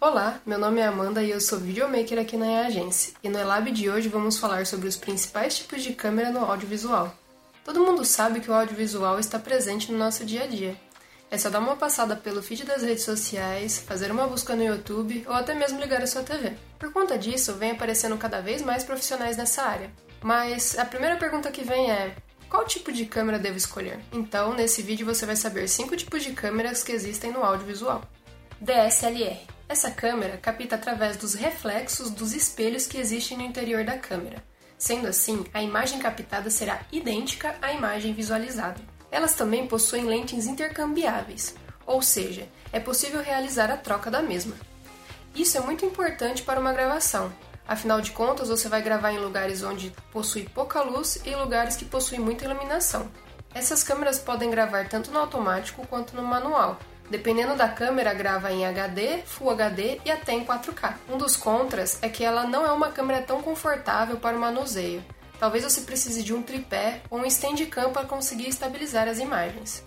Olá, meu nome é Amanda e eu sou videomaker aqui na Agência. E no Elab de hoje vamos falar sobre os principais tipos de câmera no audiovisual. Todo mundo sabe que o audiovisual está presente no nosso dia a dia. É só dar uma passada pelo feed das redes sociais, fazer uma busca no YouTube ou até mesmo ligar a sua TV. Por conta disso, vem aparecendo cada vez mais profissionais nessa área. Mas a primeira pergunta que vem é: qual tipo de câmera devo escolher? Então, nesse vídeo você vai saber 5 tipos de câmeras que existem no audiovisual. DSLR. Essa câmera capta através dos reflexos dos espelhos que existem no interior da câmera. Sendo assim, a imagem captada será idêntica à imagem visualizada. Elas também possuem lentes intercambiáveis, ou seja, é possível realizar a troca da mesma. Isso é muito importante para uma gravação, Afinal de contas, você vai gravar em lugares onde possui pouca luz e lugares que possuem muita iluminação. Essas câmeras podem gravar tanto no automático quanto no manual. Dependendo da câmera, grava em HD, Full HD e até em 4K. Um dos contras é que ela não é uma câmera tão confortável para o manuseio. Talvez você precise de um tripé ou um Steadicam para conseguir estabilizar as imagens.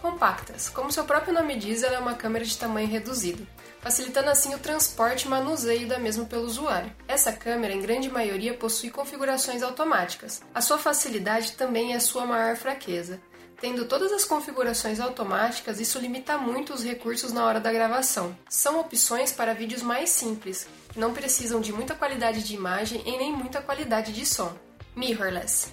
Compactas. Como seu próprio nome diz, ela é uma câmera de tamanho reduzido facilitando assim o transporte e manuseio da mesma pelo usuário. Essa câmera, em grande maioria, possui configurações automáticas. A sua facilidade também é sua maior fraqueza. Tendo todas as configurações automáticas, isso limita muito os recursos na hora da gravação. São opções para vídeos mais simples, que não precisam de muita qualidade de imagem e nem muita qualidade de som. Mirrorless.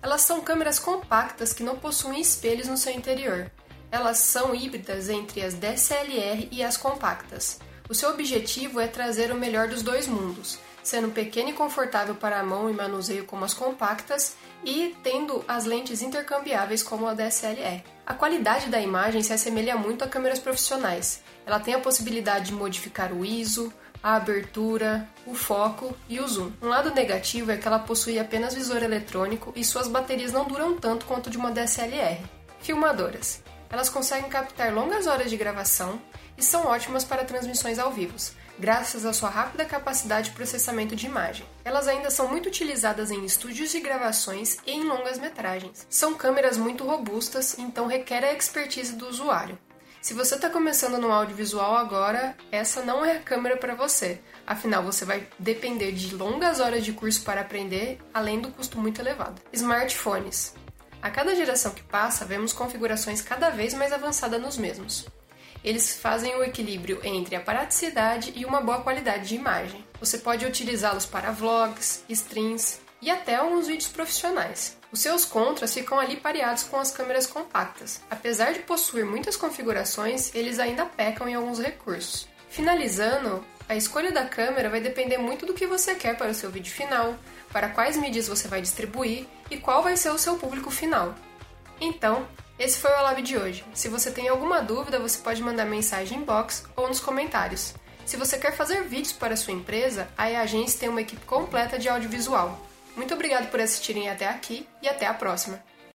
Elas são câmeras compactas que não possuem espelhos no seu interior. Elas são híbridas entre as DSLR e as compactas. O seu objetivo é trazer o melhor dos dois mundos, sendo pequeno e confortável para a mão e manuseio como as compactas e tendo as lentes intercambiáveis como a DSLR. A qualidade da imagem se assemelha muito a câmeras profissionais. Ela tem a possibilidade de modificar o ISO, a abertura, o foco e o zoom. Um lado negativo é que ela possui apenas visor eletrônico e suas baterias não duram tanto quanto de uma DSLR. Filmadoras. Elas conseguem captar longas horas de gravação e são ótimas para transmissões ao vivo, graças à sua rápida capacidade de processamento de imagem. Elas ainda são muito utilizadas em estúdios de gravações e em longas metragens. São câmeras muito robustas, então requer a expertise do usuário. Se você está começando no audiovisual agora, essa não é a câmera para você. Afinal, você vai depender de longas horas de curso para aprender, além do custo muito elevado. Smartphones. A cada geração que passa, vemos configurações cada vez mais avançadas nos mesmos. Eles fazem o equilíbrio entre a praticidade e uma boa qualidade de imagem. Você pode utilizá-los para vlogs, streams e até alguns vídeos profissionais. Os seus contras ficam ali pareados com as câmeras compactas. Apesar de possuir muitas configurações, eles ainda pecam em alguns recursos. Finalizando, a escolha da câmera vai depender muito do que você quer para o seu vídeo final, para quais mídias você vai distribuir e qual vai ser o seu público final. Então, esse foi o Lab de hoje. Se você tem alguma dúvida, você pode mandar mensagem em box ou nos comentários. Se você quer fazer vídeos para sua empresa, a Agência tem uma equipe completa de audiovisual. Muito obrigado por assistirem até aqui e até a próxima!